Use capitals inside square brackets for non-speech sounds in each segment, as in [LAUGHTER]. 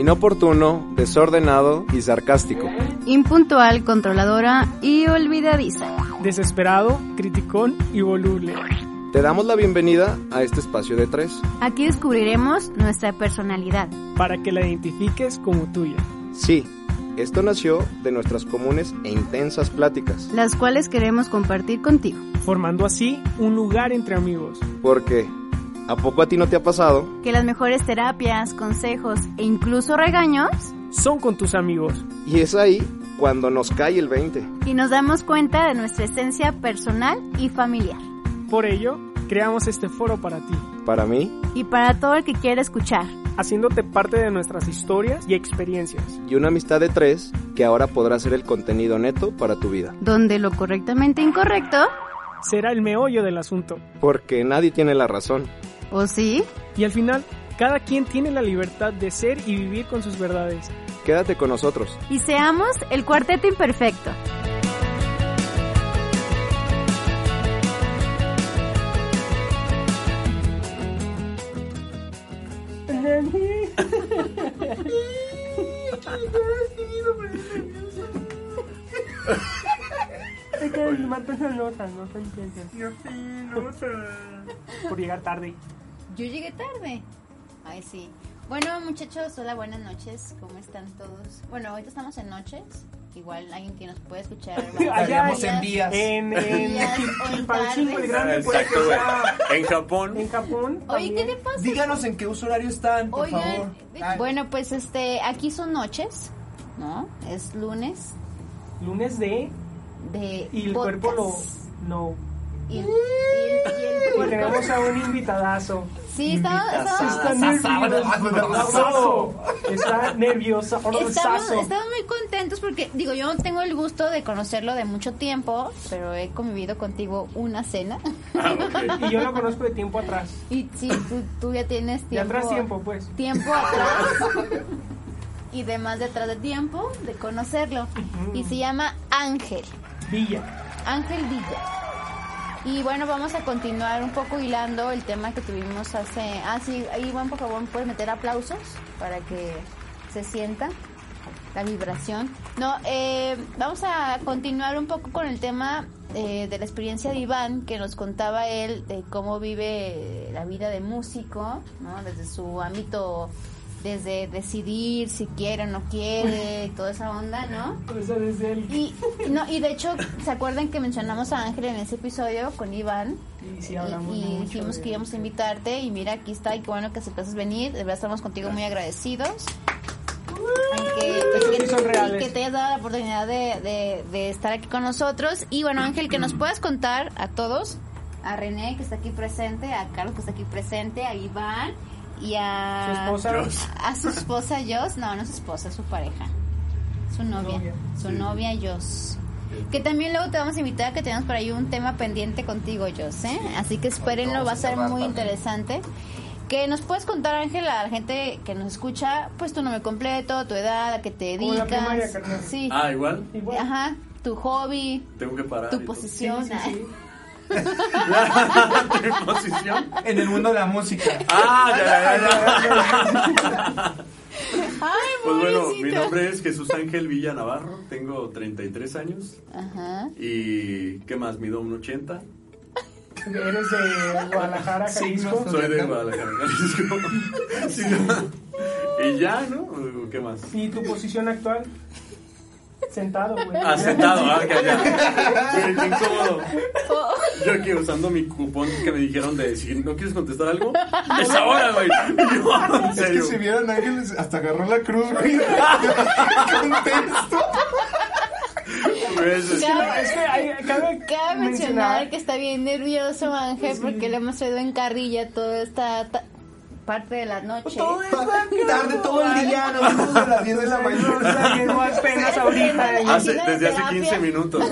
inoportuno, desordenado y sarcástico. Impuntual, controladora y olvidadiza. Desesperado, criticón y voluble. Te damos la bienvenida a este espacio de tres. Aquí descubriremos nuestra personalidad. Para que la identifiques como tuya. Sí, esto nació de nuestras comunes e intensas pláticas. Las cuales queremos compartir contigo. Formando así un lugar entre amigos. Porque, ¿a poco a ti no te ha pasado? Que las mejores terapias, consejos e incluso regaños son con tus amigos. Y es ahí cuando nos cae el 20. Y nos damos cuenta de nuestra esencia personal y familiar. Por ello, creamos este foro para ti. Para mí. Y para todo el que quiera escuchar. Haciéndote parte de nuestras historias y experiencias. Y una amistad de tres que ahora podrá ser el contenido neto para tu vida. Donde lo correctamente incorrecto será el meollo del asunto. Porque nadie tiene la razón. ¿O sí? Y al final, cada quien tiene la libertad de ser y vivir con sus verdades. Quédate con nosotros. Y seamos el cuarteto imperfecto. Es que nota, no se entiende. Yo sí. Por llegar tarde. Yo llegué tarde. Ay, sí. Bueno, muchachos, hola, buenas noches. ¿Cómo están todos? Bueno, ahorita estamos en noches. Igual alguien que nos puede escuchar. [LAUGHS] Allá en días. En, en, Días o [LAUGHS] en el Grande, puede que Exacto, sea En Japón. En Japón. Oye, ¿qué le pasa? Díganos en qué uso horario están, por Oigan, favor. Ay, bueno, pues este, aquí son noches, ¿no? Es lunes Lunes de. de Y el podcast. cuerpo lo. No. Y el, y el- y el [LAUGHS] Y cuerpo- tenemos a un invitadazo. Sí, Está nervioso. Está nervioso. estamos, estamos muy contentos porque, digo, yo no tengo el gusto de conocerlo de mucho tiempo, pero he convivido contigo una cena. Ah. Y yo lo conozco de tiempo atrás. Y sí, tú, tú ya tienes De tiempo. atrás tiempo, pues. tiempo atrás y de más detrás de tiempo de conocerlo. Y se llama Ángel, Villa. Ángel Villa. Y bueno, vamos a continuar un poco hilando el tema que tuvimos hace... Ah, sí, Iván, por favor, puedes meter aplausos para que se sienta la vibración. No, eh, vamos a continuar un poco con el tema eh, de la experiencia de Iván, que nos contaba él de cómo vive la vida de músico, ¿no? Desde su ámbito, desde decidir si quiere o no quiere, [LAUGHS] y toda esa onda, ¿no? O sea, desde el. Y, no, y de hecho, ¿se acuerdan que mencionamos a Ángel en ese episodio con Iván? Y sí, y, y dijimos que íbamos a invitarte y mira, aquí está y qué bueno que aceptaste venir. De verdad estamos contigo muy agradecidos. Esos que, son reales. que te hayas dado la oportunidad de, de- de estar aquí con nosotros. Y bueno, Ángel, que nos puedas contar a todos, a René que está aquí presente, a Carlos que está aquí presente, a Iván y a Su esposa. Dios. a su esposa Jos, no, no es su esposa, es su pareja. Su novia. novia, Su sí. novia Jos. Que también luego te vamos a invitar a que tenemos por ahí un tema pendiente contigo, Jos, ¿eh? Así que espérenlo, va a ser muy interesante. Que nos puedes contar, Ángel, a la gente que nos escucha, pues tu nombre completo, tu edad, a qué te primaria, dedicas. carnal. Sí. Ah, igual. Ajá, tu hobby, Tengo que parar. tu posición. Sí, sí, [LAUGHS] sí. ¿Mi posición? En el mundo de la música. Ah, ya, ya, ya. Ay, Pues bueno, mi nombre es Jesús Ángel Villa Navarro, tengo 33 años Ajá. y ¿qué más? Mido un 80. Eres de Guadalajara, Jalisco. Signos. Soy de Guadalajara, Jalisco. [LAUGHS] Sí, ¿no? Y ya, ¿no? ¿O ¿Qué más? ¿Y tu posición actual? Sentado, güey. Ah, sentado, ah, que [LAUGHS] ya. Güey, qué incómodo. Oh, Yo aquí usando mi cupón que me dijeron de si no quieres contestar algo, [LAUGHS] es ahora, güey. [LAUGHS] Y yo, En Es que si vieron ángeles, hasta agarró la cruz, güey. Contesto. Güey, es- Cabe- Es que hay, cabe, Cabe mencionar que está bien nervioso Ángel Sí. porque le hemos traído en carrilla toda esta ta- parte de la noche. Todo es tarde, todo el día, nos vimos a las 10 de la O mañana. apenas ahorita. hace- desde hace terapia. 15 minutos.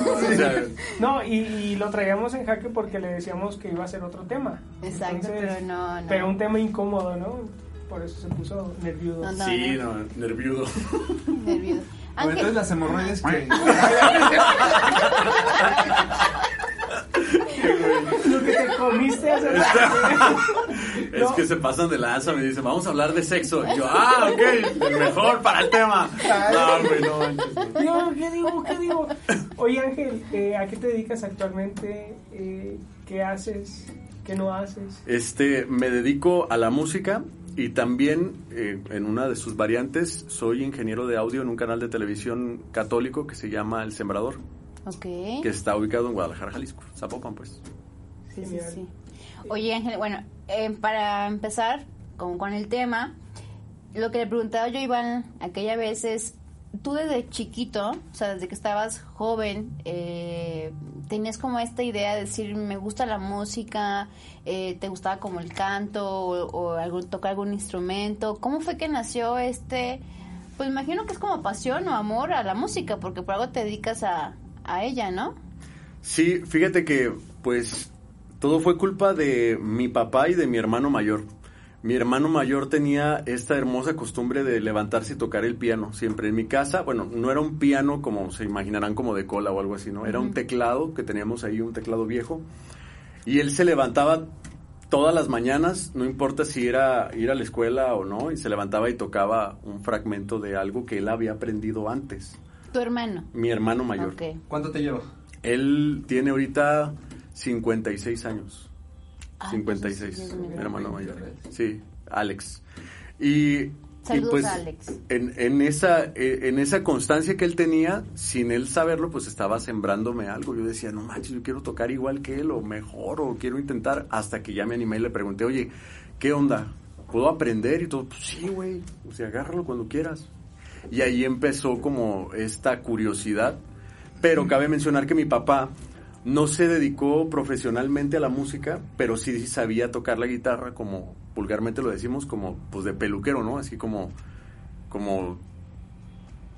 No, y, y lo traíamos en jaque porque le decíamos que iba a ser otro tema. Exacto, pero no, no. Pero un tema incómodo, ¿no? Por eso se puso nervioso. No, no. sí, no, nerviudo. Nervioso. Bueno, entonces las hemorroides que... [LAUGHS] Lo que te comiste hace rato. Es No. que se pasan de lanza, me dicen, vamos a hablar de sexo. Y yo, ah, ok, mejor para el tema. No, güey, no manches. no. Digo, ¿qué digo? ¿Qué digo? Oye, Ángel, eh, ¿a qué te dedicas actualmente? Eh, ¿Qué haces? ¿Qué no haces? Este, me dedico a la música y también eh, en una de sus variantes soy ingeniero de audio en un canal de televisión católico que se llama El Sembrador, Que está ubicado en Guadalajara, Jalisco, Zapopan, pues. Sí, sí, sí. Oye, Ángel, bueno, eh, para empezar con, con el tema, lo que le preguntaba yo a Iván aquella vez es, tú desde chiquito, o sea, desde que estabas joven, eh, tenías como esta idea de decir, me gusta la música, eh, te gustaba como el canto o, o algún, tocar algún instrumento. ¿Cómo fue que nació este, pues imagino que es como pasión o amor a la música, porque por algo te dedicas a, a ella, ¿no? Sí, fíjate que pues todo fue culpa de mi papá y de mi hermano mayor. Mi hermano mayor tenía esta hermosa costumbre de levantarse y tocar el piano siempre en mi casa. Bueno, no era un piano como se imaginarán como de cola o algo así, ¿no? Era un teclado que teníamos ahí, un teclado viejo. Y él se levantaba todas las mañanas, no importa si era ir a la escuela o no, y se levantaba y tocaba un fragmento de algo que él había aprendido antes. Tu hermano. Mi hermano mayor. ¿Cuánto te lleva? Él tiene ahorita 56 años. Ah, 56, pues sí, mi hermano mayor. Sí, Alex. Y, y Saludos pues a Alex. En, en esa eh, en esa constancia que él tenía, sin él saberlo, pues estaba sembrándome algo. Yo decía, no manches, yo quiero tocar igual que él o mejor o quiero intentar hasta que ya me animé y le pregunté, oye, ¿qué onda? ¿Puedo aprender? Y todo, pues sí, güey, o sea, agárralo cuando quieras. Y ahí empezó como esta curiosidad. Pero cabe mencionar que mi papá no se dedicó profesionalmente a la música, pero sí sabía tocar la guitarra como vulgarmente lo decimos, como pues de peluquero, ¿no? Así como, como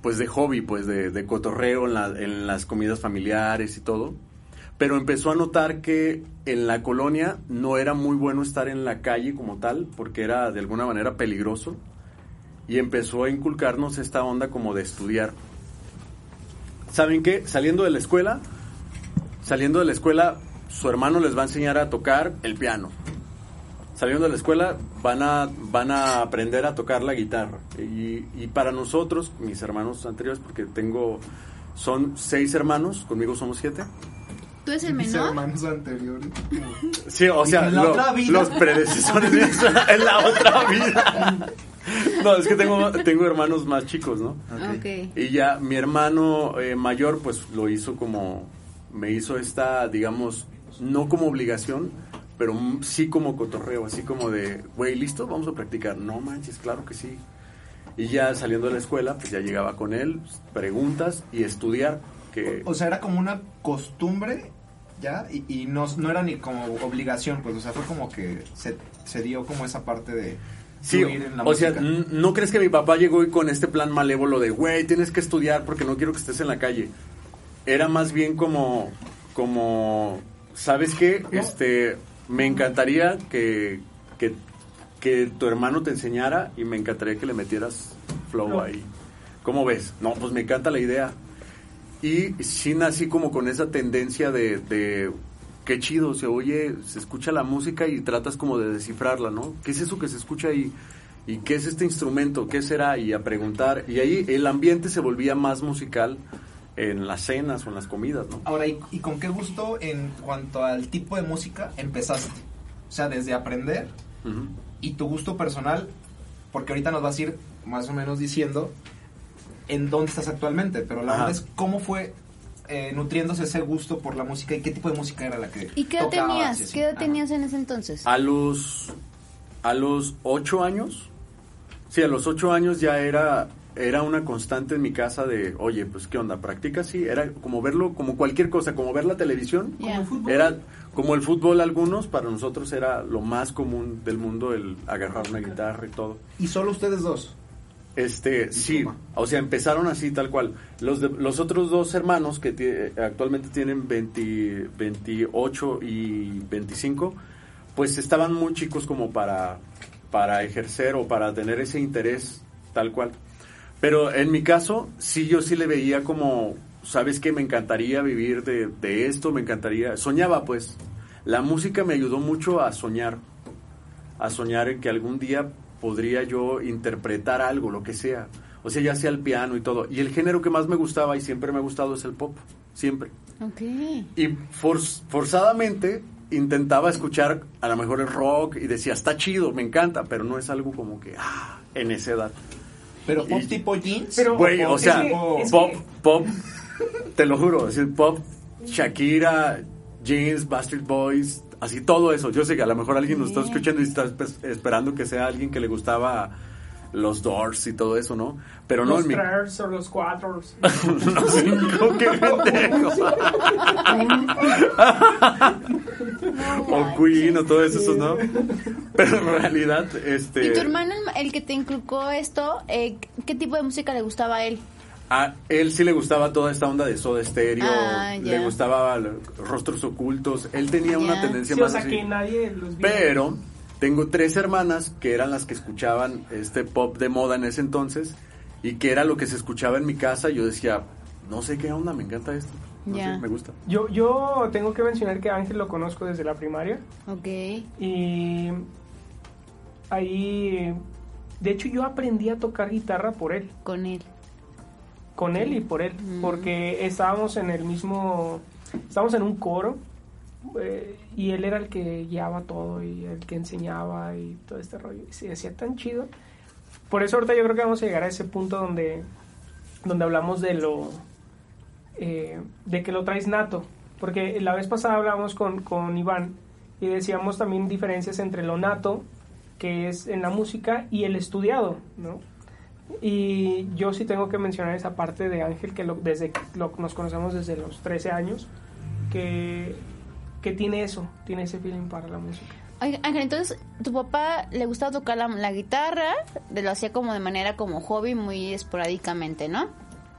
pues de hobby, pues de, de cotorreo en, la- en las comidas familiares y todo. Pero empezó a notar que en la colonia no era muy bueno estar en la calle como tal, porque era de alguna manera peligroso. Y empezó a inculcarnos esta onda como de estudiar. ¿Saben qué? Saliendo de la escuela, saliendo de la escuela, su hermano les va a enseñar a tocar el piano. Saliendo de la escuela, van a, van a aprender a tocar la guitarra. Y, y para nosotros, mis hermanos anteriores, porque tengo, son seis hermanos, conmigo somos siete. ¿Tú eres el menor? hermanos anteriores. Sí, o sea, los predecesores [LAUGHS] en la otra vida. No, es que tengo, tengo hermanos más chicos, ¿no? Ok. Y ya mi hermano eh, mayor, pues lo hizo como, me hizo esta, digamos, no como obligación, pero mm, sí como cotorreo, así como de, güey, ¿listo? Vamos a practicar. No manches, claro que sí. Y ya saliendo de la escuela, pues ya llegaba con él, preguntas y estudiar. Que, O sea, era como una costumbre, ¿ya? Y, y no, no era ni como obligación, pues, o sea, fue como que se, se dio como esa parte de Sí, en la o sea, música. ¿no crees que mi papá llegó y con este plan malévolo de, güey, tienes que estudiar porque no quiero que estés en la calle? Era más bien como, como, ¿sabes qué? Este, me encantaría que, que, que tu hermano te enseñara y me encantaría que le metieras flow Flow. ahí. ¿Cómo ves? No, pues me encanta la idea. Y sí nací como con esa tendencia de, de qué chido, se oye, se escucha la música y tratas como de descifrarla, ¿no? ¿Qué es eso que se escucha ahí? ¿Y qué es este instrumento? ¿Qué será? Y a preguntar. Y ahí el ambiente se volvía más musical en las cenas o en las comidas, ¿no? Ahora, ¿y, y con qué gusto en cuanto al tipo de música empezaste? O sea, desde aprender Ujú. y tu gusto personal, porque ahorita nos vas a ir más o menos diciendo en dónde estás actualmente, pero la verdad es cómo fue eh, nutriéndose ese gusto por la música y qué tipo de música era la que ¿Y qué edad tenías? ¿Qué edad tenías en ese entonces? A los, a los ocho años, sí, a los ocho años ya era, era una constante en mi casa de, oye, pues, ¿qué onda? ¿Practica así? Era como verlo, como cualquier cosa, como ver la televisión. Era como el fútbol algunos, para nosotros era lo más común del mundo el agarrar una guitarra y todo. ¿Y solo ustedes dos? Este, sí, o sea, empezaron así tal cual. Los, de- los otros dos hermanos que tie- actualmente tienen 20 28 y 25, pues estaban muy chicos como para, para ejercer o para tener ese interés tal cual. Pero en mi caso, sí, yo sí le veía como, ¿sabes qué? Me encantaría vivir de, de esto, me encantaría, soñaba pues. La música me ayudó mucho a soñar a soñar en que algún día podría yo interpretar algo, lo que sea. O sea, ya sea el piano y todo. Y el género que más me gustaba y siempre me ha gustado es el pop. Siempre. Ok. Y for- forzadamente intentaba escuchar a lo mejor el rock y decía, está chido, me encanta, pero no es algo como que, ah, en esa edad. Pero pop Y- tipo jeans. Pero- Güey, o sea, que- es pop, que- pop, te lo juro, es decir, pop, Shakira, Jeans, Bastard Boys, así todo eso. Yo sé que a lo mejor alguien nos está escuchando y está espe- esperando que sea alguien que le gustaba los Doors y todo eso, ¿no? Pero no los en mi... O los Cuatros. [LAUGHS] los cinco, qué pendejo. [LAUGHS] o Queen o todo eso, ¿no? Pero en realidad, este... ¿Y tu hermano, el- el que te inculcó esto, eh, qué tipo de música le gustaba a él? A él sí le gustaba toda esta onda de Soda Stereo, Ah, le gustaba Rostros Ocultos, él tenía una tendencia Sí, o más sea así. que nadie los vio. Pero tengo tres hermanas que eran las que escuchaban este pop de moda en ese entonces y que era lo que se escuchaba en mi casa. Yo decía, no sé qué onda, me encanta esto. No Ya. sé, me gusta. Yo, yo tengo que mencionar que a Ángel lo conozco desde la primaria. Ok. Y ahí, de hecho yo aprendí a tocar guitarra por él, Con él. Con él y por él, Mm. porque estábamos en el mismo, estábamos en un coro eh, y él era el que guiaba todo y el que enseñaba y todo este rollo. Y se hacía tan chido. Por eso ahorita yo creo que vamos a llegar a ese punto donde, donde hablamos de lo, eh, de que lo traes nato. Porque la vez pasada hablábamos con, con Iván y decíamos también diferencias entre lo nato, que es en la música, y el estudiado, ¿no? Y yo sí tengo que mencionar esa parte de Ángel, que lo- desde que lo- nos conocemos desde los 13 años, que, que tiene eso, tiene ese feeling para la música. Ángel, entonces, tu papá le gustaba tocar la, la guitarra, de- lo hacía como de manera como hobby, muy esporádicamente, ¿no?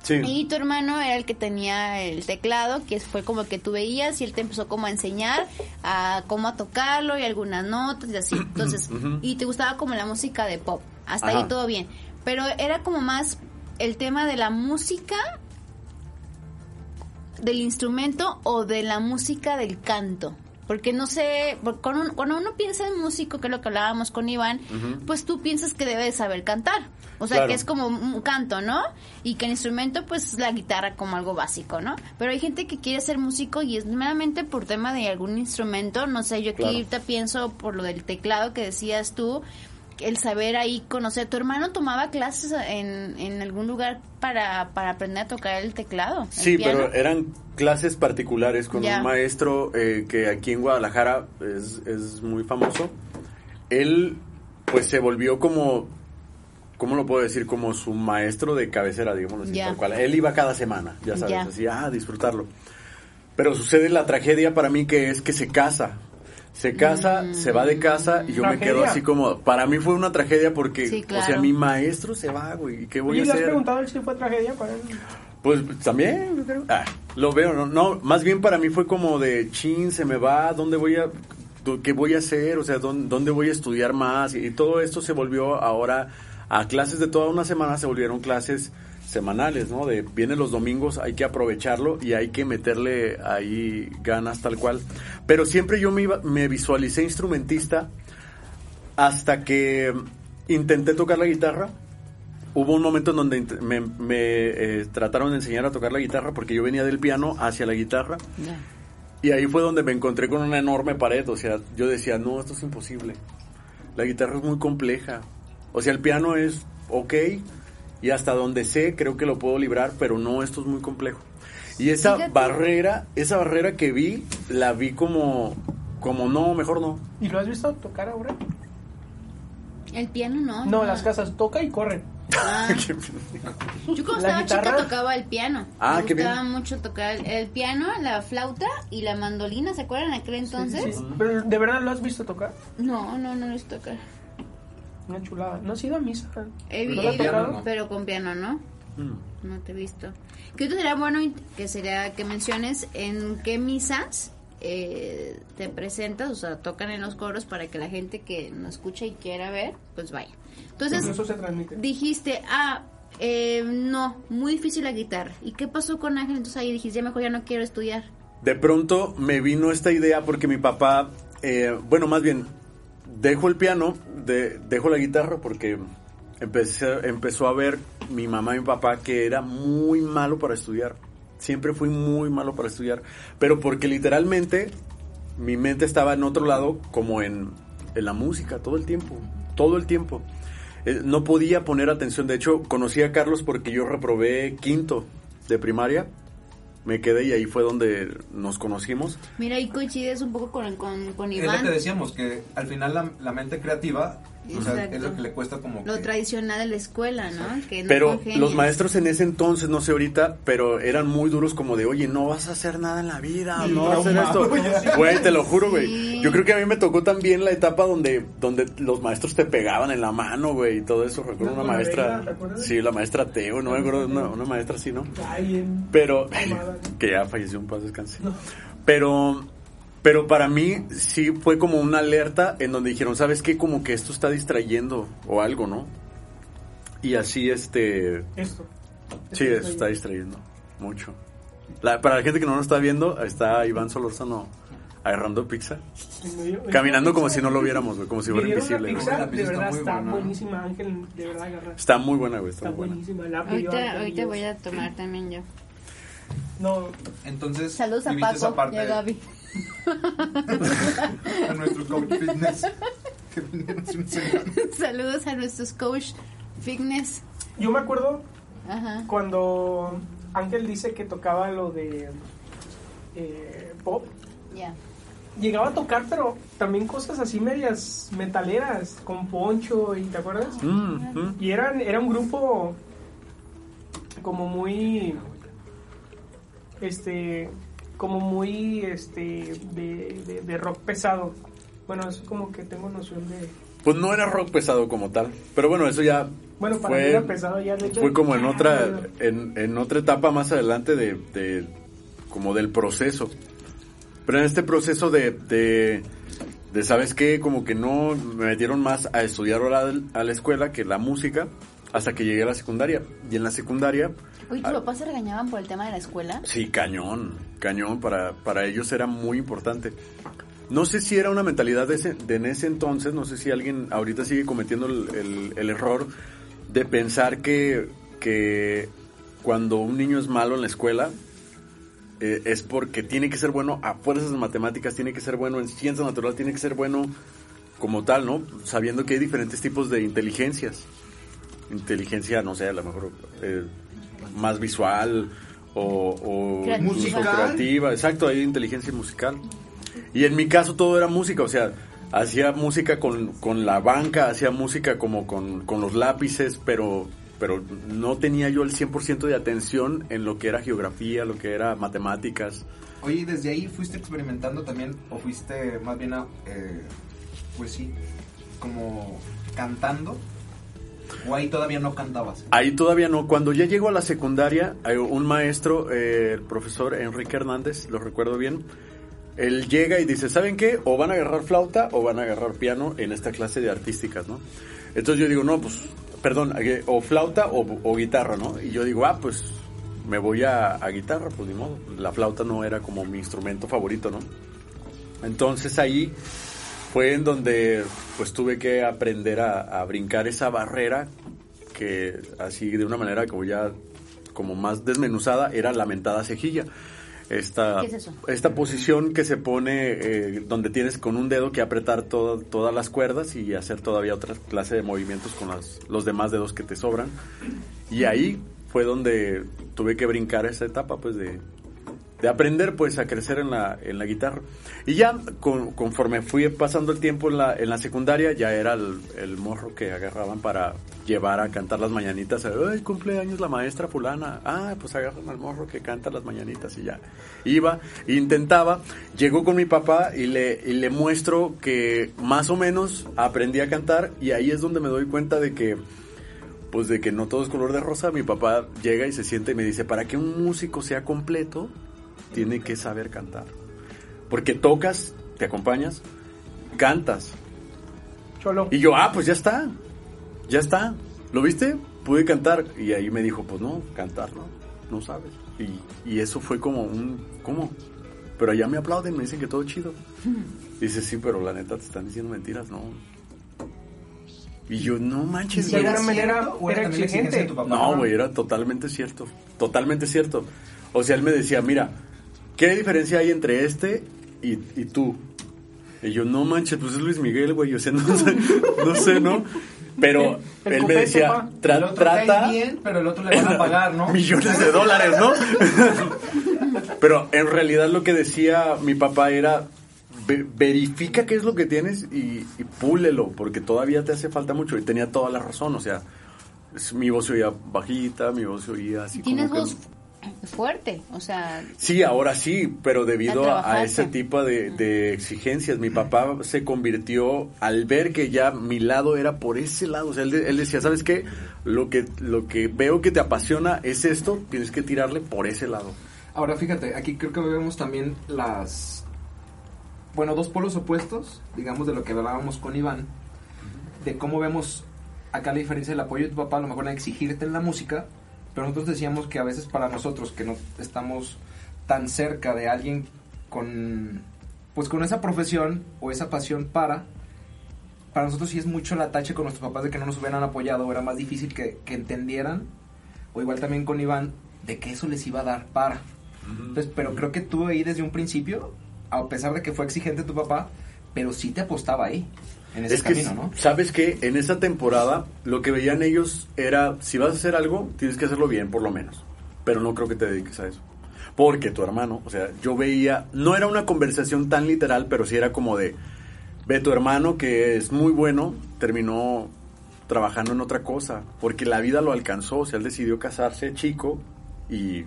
Sí. Y tu hermano era el que tenía el teclado, que fue como que tú veías y él te empezó como a enseñar a cómo a tocarlo y algunas notas y así. [CLEARS THROAT] Entonces, y te gustaba como la música de pop. Hasta Ajá. ahí todo bien. Pero era como más el tema de la música del instrumento o de la música del canto. Porque no sé, por- cuando uno, cuando uno piensa en músico, que es lo que hablábamos con Iván, pues tú piensas que debe de saber cantar. O sea, Claro. que es como un canto, ¿no? Y que el instrumento, pues la guitarra como algo básico, ¿no? Pero hay gente que quiere ser músico y es meramente por tema de algún instrumento. No sé, yo aquí Claro. ahorita pienso por lo del teclado que decías tú, el saber ahí conocer. ¿Tu hermano tomaba clases en, en algún lugar para, para aprender a tocar el teclado? el Sí, piano? pero eran clases particulares con Ya. un maestro eh, que aquí en Guadalajara es, es muy famoso. Él, pues, se volvió como, ¿cómo lo puedo decir? Como su maestro de cabecera, digamos así, Ya. tal cual. Él iba cada semana, ya sabes, así, ah, disfrutarlo. Pero sucede la tragedia para mí que es que se casa. Se casa, Mm. se va de casa y yo me quedo así como... Para mí fue una tragedia porque, Sí, o sea, claro. mi maestro se va, güey, ¿y qué voy Oye, a ¿le has hacer? preguntado si fue tragedia para él? Pues también, yo creo. Ah, lo veo, no, no, más bien para mí fue como de, chin, se me va, ¿dónde voy a, qué voy a hacer? O sea, ¿dónde, dónde voy a estudiar más? Y, todo esto se volvió ahora a clases de toda una semana, se volvieron clases semanales, ¿no? De, vienen los domingos, hay que aprovecharlo y hay que meterle ahí ganas tal cual. Pero siempre yo me, iba- me visualicé instrumentista hasta que intenté tocar la guitarra hubo un momento en donde me, me, eh, trataron de enseñar a tocar la guitarra porque yo venía del piano hacia la guitarra y ahí fue donde me encontré con una enorme pared, o sea, yo decía, no, esto es imposible. La guitarra es muy compleja. O sea, el piano es ok y hasta donde sé creo que lo puedo librar, pero no, esto es muy complejo. Y esa Fíjate. barrera, esa barrera que vi, la vi como, como no, mejor no. ¿Y lo has visto tocar ahora? El piano no. No, las casas toca y corre. Ah. [LAUGHS] Yo cuando La estaba chica tocaba el piano. Ah, Me qué bien. gustaba mucho tocar el, el piano, la flauta y la mandolina, ¿se acuerdan aquel entonces? Sí, sí. Pero de verdad lo has visto tocar. No, no, no lo sé tocar. Una chulada. No has ido a misa. He, pero con piano, ¿no? Mm. No te he visto. Que ahorita sería bueno que sería que menciones en qué misas eh, te presentas, o sea, tocan en los coros para que la gente que nos escucha y quiera ver, pues vaya. Entonces, Incluso se transmite. dijiste, ah, eh, no, muy difícil la guitarra. ¿Y qué pasó con Ángel? Entonces ahí dijiste, ya mejor ya no quiero estudiar. De pronto me vino esta idea porque mi papá, eh, bueno, más bien, dejo el piano, de, dejo la guitarra porque empecé, empezó a ver mi mamá y mi papá que era muy malo para estudiar. Siempre fui muy malo para estudiar. Pero porque literalmente mi mente estaba en otro lado, como en, en la música, todo el tiempo. Todo el tiempo. Eh, no podía poner atención. De hecho, conocí a Carlos porque yo reprobé quinto de primaria. Me quedé y ahí fue donde nos conocimos. Mira, ahí coincides un poco con, con, con Es lo Iván. que decíamos, que al final la, la mente creativa o sea, es lo que le cuesta como Lo que- tradicional de la escuela, ¿no? Que no Pero los maestros en ese entonces, no sé ahorita, pero eran muy duros como de, oye, no vas a hacer nada en la vida, Sí, no vas a hacer esto. Güey, te lo juro, güey. Sí. Yo creo que a mí me tocó también la etapa donde, donde los maestros te pegaban en la mano, güey, y todo eso. Recuerdo No, una maestra, sí, la maestra Teo, no me acuerdo, una, una maestra así, ¿no? Pero, que ya falleció un paz descanse. No. Pero, pero para mí sí fue como una alerta en donde dijeron, ¿sabes qué? Como que esto está distrayendo o algo, ¿no? Y así, este, Esto. sí, Esto eso está distrayendo mucho. La- para la gente que no nos está viendo, está Iván Solórzano agarrando pizza, caminando como pizza. si no lo viéramos, güey, como si fuera invisible. pizza, La de verdad muy está buena. buenísima, Ángel, de verdad agarra. Está muy buena, güey, está, Está muy buena. buenísima. La pidió Ahorita, ahorita voy a tomar también yo. No, Entonces, Saludos a Paco y a Gaby. A [LAUGHS] nuestro coach fitness que. Saludos a nuestros coach fitness. yo me acuerdo Ajá. cuando Ángel dice que tocaba lo de eh, pop. Ya. Llegaba a tocar, pero también cosas así medias metaleras, con poncho, y ¿te acuerdas? Mm, mm. Y eran, era un grupo como muy, este, como muy, este, de, de- de rock pesado. Bueno, eso como que tengo noción de... Pues no era rock pesado como tal, pero bueno, eso ya Bueno, para fue, mí era pesado ya, de hecho. fue como en otra en, en otra etapa más adelante de, de- como del proceso pero en este proceso de, de, de, sabes qué como que no me metieron más a estudiar a la, a la escuela que la música hasta que llegué a la secundaria y en la secundaria Oye, ¿tus papás se regañaban por el tema de la escuela? sí cañón cañón para para ellos era muy importante no sé si era una mentalidad de, ese, de en ese entonces, no sé si alguien ahorita sigue cometiendo el, el- el error de pensar que, que cuando un niño es malo en la escuela eh, es porque tiene que ser bueno a fuerzas en matemáticas, tiene que ser bueno en ciencia natural, tiene que ser bueno como tal, ¿no? Sabiendo que hay diferentes tipos de inteligencias. Inteligencia, no sé, a lo mejor eh, más visual o, o Creativa. incluso Musical. creativa. Exacto, hay inteligencia musical. Y en mi caso todo era música, o sea, hacía música con, con la banca, hacía música como con, con los lápices, pero, pero no tenía yo el 100% de atención en lo que era geografía, lo que era matemáticas. Oye, ¿y desde ahí fuiste experimentando también o fuiste más bien a, eh, pues sí, como cantando? ¿O ahí todavía no cantabas? Ahí todavía no. Cuando ya llego a la secundaria, un maestro, eh, el profesor Enrique Hernández, lo recuerdo bien, él llega y dice, ¿saben qué? O van a agarrar flauta o van a agarrar piano en esta clase de artísticas, ¿no? Entonces yo digo, no, pues, perdón, eh, o flauta o, o guitarra, ¿no? Y yo digo, ah, pues me voy a, a guitarra, pues ni modo. La flauta no era como mi instrumento favorito, ¿no? Entonces ahí fue en donde pues tuve que aprender a, a brincar esa barrera que así de una manera como ya como más desmenuzada era la mentada cejilla. Esta, ¿Qué es eso? esta posición que se pone eh, donde tienes con un dedo que apretar todo- todas las cuerdas y hacer todavía otra clase de movimientos con las- los demás dedos que te sobran. Y ahí fue donde tuve que brincar esa etapa pues de, de aprender pues a crecer en la, en la guitarra. Y ya con- conforme fui pasando el tiempo en la, en la secundaria, ya era el, el morro que agarraban para llevar a cantar las mañanitas. ¡Ay, cumpleaños la maestra fulana! Ah, pues agarran al morro que canta las mañanitas y ya. Iba, intentaba, llegó con mi papá y le, y le muestro que más o menos aprendí a cantar y ahí es donde me doy cuenta de que pues de que no todo es color de rosa, mi papá llega y se siente y me dice, para que un músico sea completo, tiene que saber cantar. Porque tocas, te acompañas, cantas. Cholo. Y yo, ah, pues ya está, ya está. ¿Lo viste? Pude cantar. Y ahí me dijo, pues no, cantar no, no sabes. Y, y eso fue como un, ¿cómo? Pero allá me aplauden, me dicen que todo chido. [LAUGHS] Dice, sí, pero la neta te están diciendo mentiras, no, Y yo, no manches, güey. era exigencia de exigente. tu papá? No, güey, era totalmente cierto. Totalmente cierto. O sea, él me decía, mira, ¿qué diferencia hay entre este y, y tú? Y yo, no manches, pues es Luis Miguel, güey. O sea, no sé, no sé, ¿no? Pero El él me decía. "Tra- el otro cae trata bien, pero el otro le van a pagar, ¿no? millones de dólares, ¿no? Pero en realidad lo que decía mi papá era, "Ve- verifica qué es lo que tienes y, y púlelo, porque todavía te hace falta mucho. Y tenía toda la razón, o sea, mi voz se oía bajita, mi voz se oía así Tienes como voz que... fuerte, o sea, Sí, ahora sí, pero debido a, ese tipo de, de exigencias, mi papá se convirtió al ver que ya mi lado era por ese lado. O sea, él decía, ¿sabes qué? Lo que, lo que veo que te apasiona es esto, tienes que tirarle por ese lado. Ahora fíjate, aquí creo que vemos también las, bueno, dos polos opuestos, digamos, de lo que hablábamos con Iván, de cómo vemos acá la diferencia del apoyo de tu papá, a lo mejor en exigirte en la música, pero nosotros decíamos que a veces para nosotros que no estamos tan cerca de alguien con, pues con esa profesión o esa pasión para, para nosotros sí es mucho la tache con nuestros papás de que no nos hubieran apoyado, era más difícil que, que entendieran, o igual también con Iván, de que eso les iba a dar para. Entonces, pero creo que tú ahí desde un principio, a pesar de que fue exigente tu papá, pero sí te apostaba ahí, en ese es que, ¿no? ¿sabes qué? En esa temporada, lo que veían ellos era, si vas a hacer algo, tienes que hacerlo bien, por lo menos. Pero no creo que te dediques a eso. Porque tu hermano, o sea, yo veía, no era una conversación tan literal, pero sí era como de, ve tu hermano que es muy bueno, terminó trabajando en otra cosa, porque la vida lo alcanzó, o sea, él decidió casarse chico y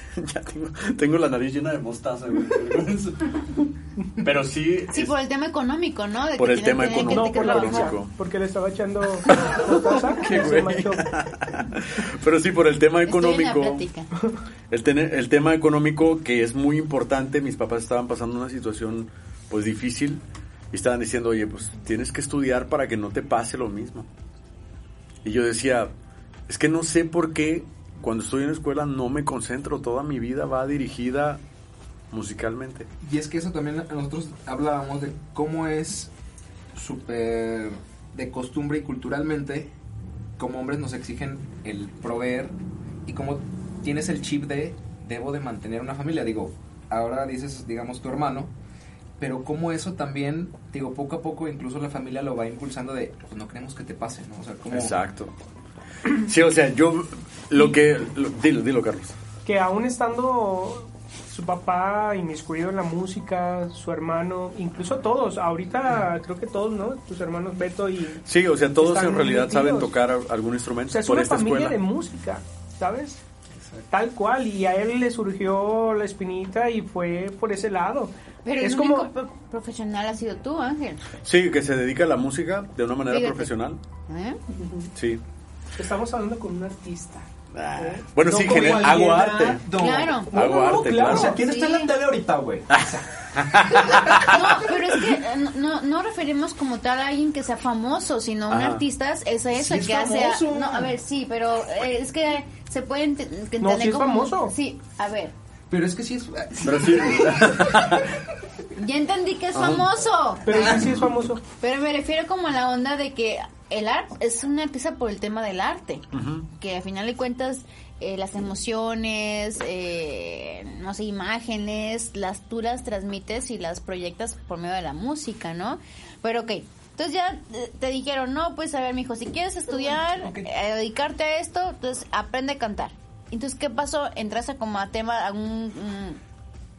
[LAUGHS] ya tengo, tengo la nariz llena de mostaza, güey. [LAUGHS] Pero sí, sí es- por el tema económico, ¿no? De Por que el tema económico. No, por la económico. porque le estaba echando [LAUGHS] mostaza Qué güey. Pero sí, por el tema Estoy en la económico, el, tener- el tema económico que es muy importante, mis papás estaban pasando una situación pues difícil y estaban diciendo, oye, pues tienes que estudiar para que no te pase lo mismo. Y yo decía, es que no sé por qué cuando estoy en la escuela no me concentro, toda mi vida va dirigida musicalmente. Y es que eso también nosotros hablábamos de cómo es súper de costumbre y culturalmente, como hombres nos exigen el proveer y cómo tienes el chip de debo de mantener una familia. Digo, ahora dices, digamos, tu hermano, pero cómo eso también, digo, poco a poco incluso la familia lo va impulsando de, pues no queremos que te pase, ¿no? O sea, como... Exacto. Sí, o sea, yo lo que... lo- dilo, dilo, Carlos. que aún estando su papá inmiscuido en la música, su hermano, incluso todos, ahorita creo que todos, ¿no? Tus hermanos Beto y... Sí, o sea, todos en realidad metidos. saben tocar algún O instrumento sea, es por una esta familia escuela. de música, ¿sabes? Tal cual, y a él le surgió la espinita y fue por ese lado. Pero es el como... pro- profesional ha sido tú, Ángel. Sí, que se dedica a la música de una manera Fíjate. profesional. ¿Eh? Sí. Estamos hablando con un artista. Ah, ¿eh? Bueno, No sí, como gener- cualquiera, hago arte. no. Claro. Hago No, no, arte, claro. claro. O sea, ¿quién está en la tele ahorita, güey? [LAUGHS] No, pero es que eh, no, no referimos como tal a alguien que sea famoso, sino un Ajá. artista es eso, Sí es que hace... No, a ver, sí, pero eh, es que se puede ent- que No, entender sí es como... famoso. Sí, a ver, Pero es que sí es... Pero sí. [LAUGHS] ya entendí que es famoso. Pero sí, sí es famoso. Pero me refiero como a la onda de que el arte es una empieza por el tema del arte, que al final de cuentas eh, las emociones, eh, no sé, imágenes, las tú las transmites y las proyectas por medio de la música, ¿no? Pero ok, entonces ya eh, te dijeron, no, pues a ver, mijo, si quieres estudiar, eh, dedicarte a esto, entonces aprende a cantar. Entonces, ¿qué pasó? ¿Entraste como a tema, a un...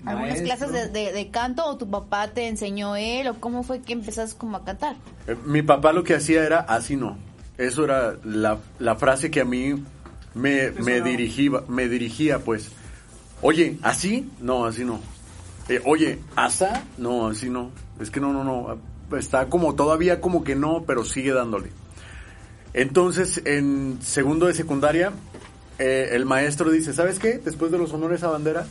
algunas Maestro. clases de, de- de canto o tu papá te enseñó él o cómo fue que empezaste como a cantar? Eh, Mi papá lo que hacía era así no. Eso era la, la frase que a mí me, me dirigía, me dirigía, pues. Oye, ¿así? No, así no. Eh, oye, ¿asa? No, así no. Es que no, no, no. Está como todavía como que no, pero sigue dándole. Entonces, en segundo de secundaria, eh, el maestro dice, ¿sabes qué? Después de los honores a bandera,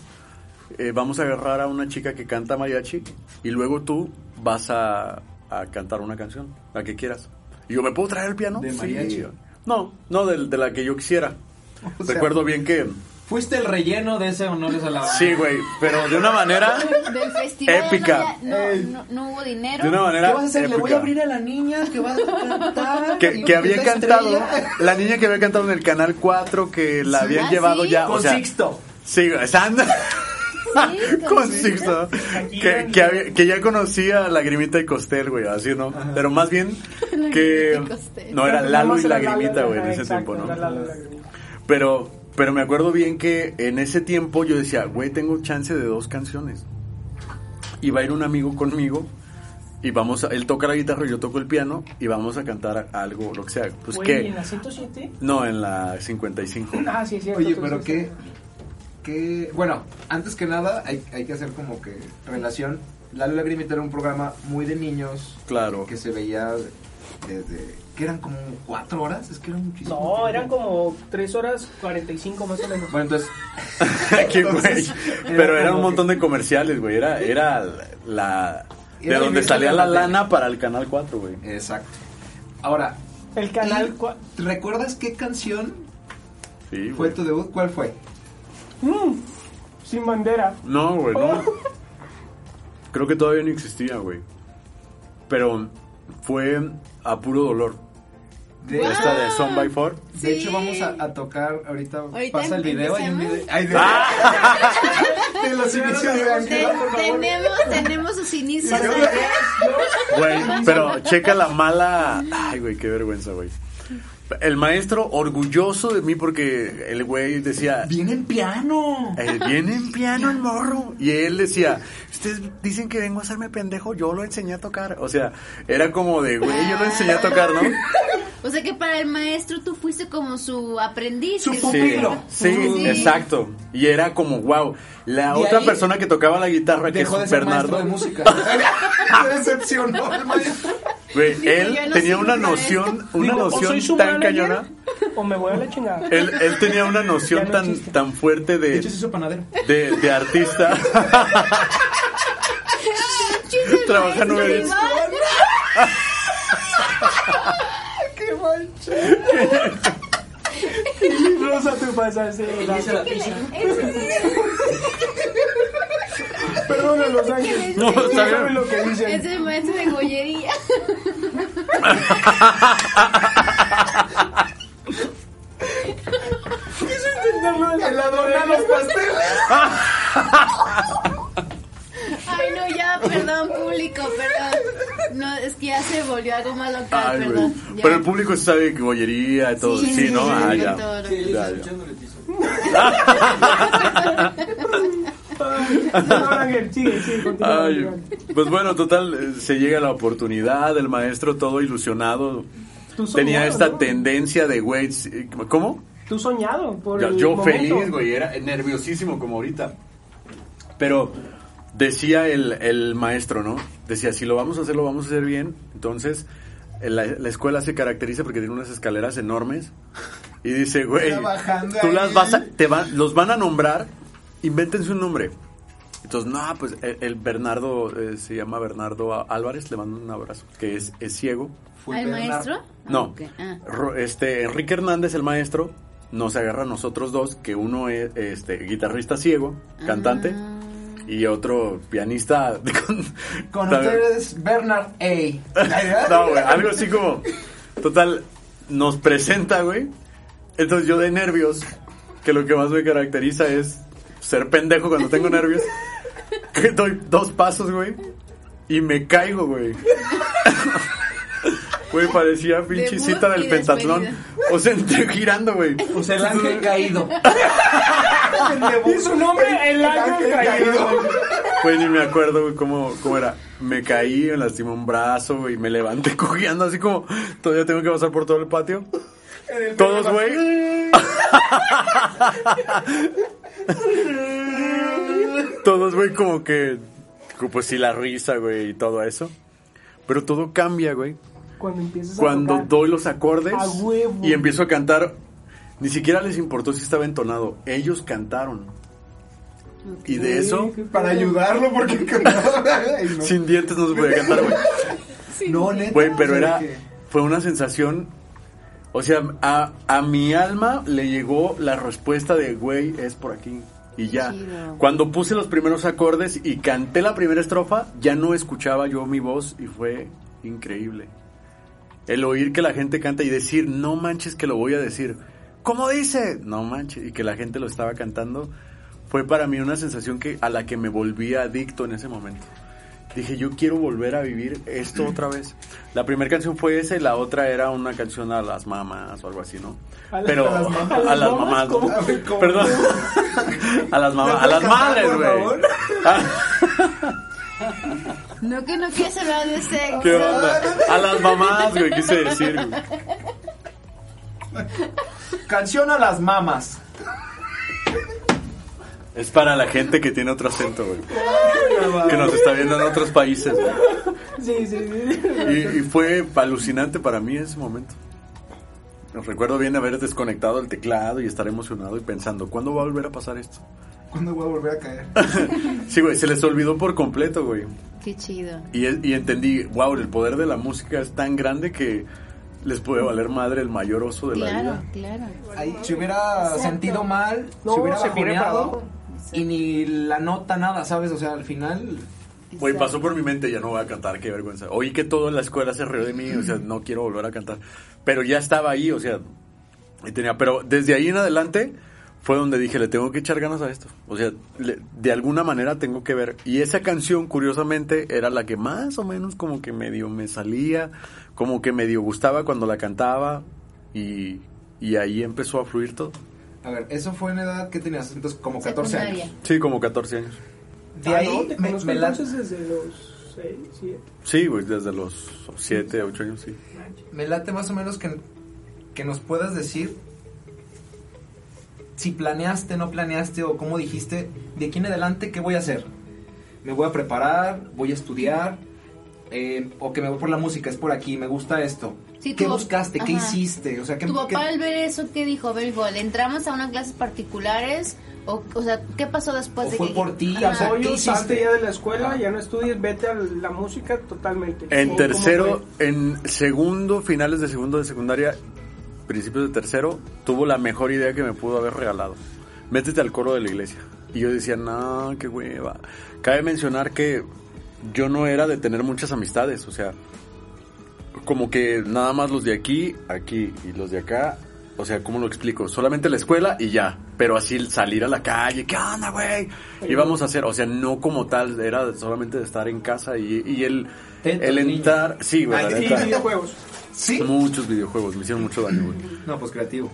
eh, vamos a agarrar a una chica que canta mariachi y luego tú vas a, a cantar una canción, la que quieras. Y yo, ¿me puedo traer el piano? ¿De Sí. mariachi? No, no, de, de la que yo quisiera. [LAUGHS] O sea, Recuerdo bien que... Fuiste el relleno de ese honores a la Sí, güey, pero de una manera Del festival Épica. No, había- no, no, no hubo dinero. de una manera ¿Qué vas a hacer? Le voy épica. a abrir a la niña que va a cantar. que, que había cantado estrella. la niña que había cantado en el canal 4 que la Sí. habían Ah, llevado ¿sí? ya, Con o sea, Sixto. Sí, güey, Sandra. Sí, [LAUGHS] con. Sixto. Que, que, había- que ya conocía Lagrimita y Costel, güey, así, ¿no? Pero más bien [LAUGHS] que... Lagrimita y Costel. No, era Lalo y Lagrimita, güey, en ese exacto, tiempo, ¿no? Lalo y Lagrimita. Pero, pero me acuerdo bien que en ese tiempo yo decía, güey, tengo chance de dos canciones. Y va a ir un amigo conmigo y vamos a, él toca la guitarra y yo toco el piano y vamos a cantar algo, lo que sea. Pues qué. ¿en la 107? No, en la 55. Ah, sí, cierto. Oye, pero qué, qué... Bueno, antes que nada hay, hay que hacer como que relación. Lalo Lagrimita era un programa muy de niños Claro. que se veía desde... que eran como cuatro horas? Es que eran muchísimo No, tiempo. eran como 3 horas 45 más o menos. Bueno, entonces... [LAUGHS] Qué güey. entonces, Pero era un montón que- de comerciales, güey. Era, era la... De Era donde salía la la lana para el Canal 4, güey. Exacto. Ahora, El canal... ¿y cua- ¿recuerdas qué canción Sí, fue tu debut? ¿Cuál fue? Mm, sin bandera. No, güey, no. Creo que todavía no existía, güey. Pero fue a puro dolor. De, Esta de Son by Four. de Sí. hecho, vamos a, a tocar ahorita. Ahorita pasa el video. Hay un video. Ay, [LAUGHS] de, Ah. [LAUGHS] de los inicios de Ángela. tenemos, tenemos sus inicios. Güey, pero checa la mala. Ay, güey, qué vergüenza, güey. El maestro orgulloso de mí porque el güey decía, Viene en piano. Eh, viene en piano el morro. Y él decía, ustedes dicen que vengo a hacerme pendejo, yo lo enseñé a tocar. O sea, era como de, güey, yo lo enseñé a tocar, ¿no? O sea que para el maestro tú fuiste como su aprendiz. Su Sí, Pupilo. sí, Sí. exacto. Y era como, wow. La De otra ahí persona que tocaba la guitarra, que de es ser Bernardo, de música. Se [LAUGHS] [LAUGHS] decepcionó el maestro. él no tenía una noción, una Digo, noción tan cañona. O me voy a la chingada. Él, él tenía una [LAUGHS] noción no tan, existe. tan fuerte De de, hecho, se hizo panadero. de, de artista. Trabaja. ¡Qué mancha! Rosa, tú pasaste. Perdona, Los Ángeles. No, está bien. saben lo que dicen. Es el maestro de gollería. El adornar los pasteles. [LAUGHS] No, ya, perdón, público, perdón. No, es que ya se volvió algo más local, Ay, perdón. ya. Pero el público sí sabe que bollería y todo. Sí, ¿no? sí, ah, sí, ya. todo lo- Ya, ya. No. Ay, pues bueno, total, eh, se llega la oportunidad, el maestro todo ilusionado. Tenía esta ¿no? tendencia de, güey, sí, ¿cómo? Tú soñado por Yo, el yo momento. feliz, güey, era nerviosísimo como ahorita. Pero decía el, el maestro, ¿no? Decía, si lo vamos a hacer, lo vamos a hacer bien. Entonces, en la, la escuela se caracteriza porque tiene unas escaleras enormes. Y dice, güey, tú ahí. las vas a, te van, los van a nombrar, invéntense un nombre. Entonces, no, pues el, el Bernardo, eh, se llama Bernardo Álvarez, le mando un abrazo, que es, es ciego. Fue ¿Al Bernardo. maestro? No, ah. Ro- este Enrique Hernández, el maestro, nos agarra a nosotros dos, que uno es este guitarrista ciego, cantante, Ah. Y otro pianista con, Con ustedes, Bernard A. [LAUGHS] No, güey, algo así como total nos presenta, güey. Entonces yo de nervios, que lo que más me caracteriza es ser pendejo cuando tengo nervios, [LAUGHS] que doy dos pasos, güey, y me caigo, güey. [LAUGHS] Güey, parecía pinche Debut cita del pentatlón. O sea, entre girando, güey. O sea, el ángel caído. Y su nombre, el ángel caído. Güey, ni me acuerdo, güey, cómo, cómo era. Me caí, me lastimé un brazo, güey, me levanté [LAUGHS] cojeando así como todavía tengo que pasar por todo el patio. Todos, güey. [LAUGHS] Todos, güey, como que, pues sí, la risa, güey, y todo eso. Pero todo cambia, güey. Cuando empiezas a Cuando tocar. doy los acordes A huevo. y empiezo a cantar, ni siquiera les importó si estaba entonado. Ellos cantaron. Y de eso, Para ayudarlo porque [LAUGHS] no. sin dientes [LAUGHS] no se podía cantar, güey. No, neta. Güey, pero era, fue una sensación, O sea, a, a mi alma le llegó la respuesta de, güey, es por aquí. Y ya. Chido. Cuando puse los primeros acordes y canté la primera estrofa, ya no escuchaba yo mi voz y fue increíble. El oír que la gente canta y decir, no manches que lo voy a decir. ¿Cómo dice? No manches. Y que la gente lo estaba cantando, fue para mí una sensación que, a la que me volví adicto en ese momento. Dije, yo quiero volver a vivir esto otra vez. La primera canción fue esa y la otra era una canción a las mamás o algo así, ¿no? ¿A Pero [LAUGHS] a las mamás? a las mamás, ¿no? ¿Cómo? ¿Cómo? Perdón. a las mamás, a las madres, güey. [LAUGHS] No que no quieres hablar de sexo. ¿Qué onda? A las mamás, güey, quise decir. güey. Canción a las mamas. Es para la gente que tiene otro acento, güey. Que nos está viendo en otros países, güey. Sí, sí, sí. Y, y fue alucinante para mí ese momento. Recuerdo bien haber desconectado el teclado y estar emocionado y pensando, ¿cuándo va a volver a pasar esto? ¿Cuándo voy a volver a caer? [LAUGHS] Sí, güey, se les olvidó por completo, güey. Qué chido. Y, y entendí, wow, el poder de la música es tan grande que les puede valer madre el mayor oso de la Claro, vida. claro. Ahí se hubiera Exacto. sentido mal, No, se hubiera se y ni la nota nada, ¿sabes? O sea, al final Güey, pasó por mi mente, ya no voy a cantar, qué vergüenza. Oí que todo en la escuela se rió de mí, o sea, no quiero volver a cantar. Pero ya estaba ahí, o sea, y tenía, pero desde ahí en adelante fue donde dije, le tengo que echar ganas a esto. O sea, le- de alguna manera tengo que ver. Y esa canción, curiosamente, era la que más o menos como que medio me salía, como que medio gustaba cuando la cantaba, y, y ahí empezó a fluir todo. A ver, eso fue en edad que tenías entonces como 14 Secundaria. años. Sí, como 14 años. De Ah, ahí no, me, me la- desde los 6, 7. Sí, güey, desde los 7, 8 años, sí. me late más o menos que, que nos puedas decir si planeaste, no planeaste o cómo dijiste, de aquí en adelante, ¿qué voy a hacer? ¿Me voy a preparar? ¿Voy a estudiar? Eh, ¿O que me voy por la música? Es por aquí, me gusta esto. Sí, ¿Qué tu- buscaste? ¿Qué ajá. hiciste? O sea, ¿qué, Tu qué- papá al ver eso, ¿qué dijo? A ver, igual, ¿entramos a unas clases particulares? O, o sea, ¿qué pasó después ¿O de fue que... por ti? Ajá. O sea, ¿qué salte ya de la escuela, ya no estudies, vete a la música totalmente. En ¿Cómo- tercero, en segundo, finales de segundo de secundaria, principios de tercero, tuvo la mejor idea que me pudo haber regalado. Métete al coro de la iglesia. Y yo decía, no, qué hueva. Cabe mencionar que yo no era de tener muchas amistades, o sea, como que nada más los de aquí, aquí, y los de acá, o sea, ¿cómo lo explico? Solamente la escuela y ya, pero así salir a la calle, ¿qué onda, güey? Íbamos a hacer, o sea, no como tal, era solamente de estar en casa y, y el, el entrar, sí, güey, la Ay, Sí, videojuegos. ¿Sí? muchos videojuegos, me hicieron mucho daño, güey. No, pues creativo.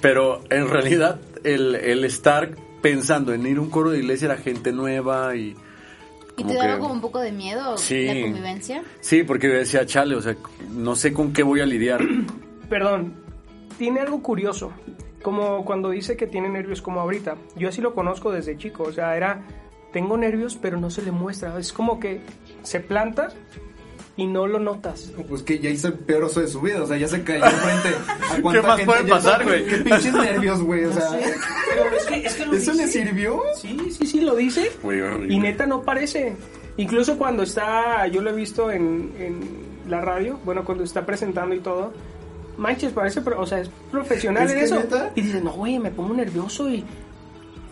Pero en realidad, el, el estar pensando en ir a un coro de iglesia era gente nueva y... ¿Y te daba que- como un poco de miedo Sí. la convivencia? Sí, porque decía, chale, o sea, no sé con qué voy a lidiar. [CLEARS THROAT] Perdón, tiene algo curioso. Como cuando dice que tiene nervios como ahorita. Yo así lo conozco desde chico. O sea, era, tengo nervios, pero no se le muestra. Es como que se planta y no lo notas. Pues que ya hizo el peor oso de su vida, o sea, ya se cayó enfrente. ¿A [LAUGHS] cuánta ¿Qué más gente puede pasar, güey? Qué pinches nervios, güey, o sea. Pero es que, es que lo ¿Eso le dice. sirvió? Sí, sí, sí, lo dice. Horrible. Y neta no parece. Incluso cuando está, yo lo he visto en, en la radio, bueno, cuando está presentando y todo, manches, parece, o sea, es profesional ¿Es en eso. neta? Y dice, no, güey, me pongo nervioso y...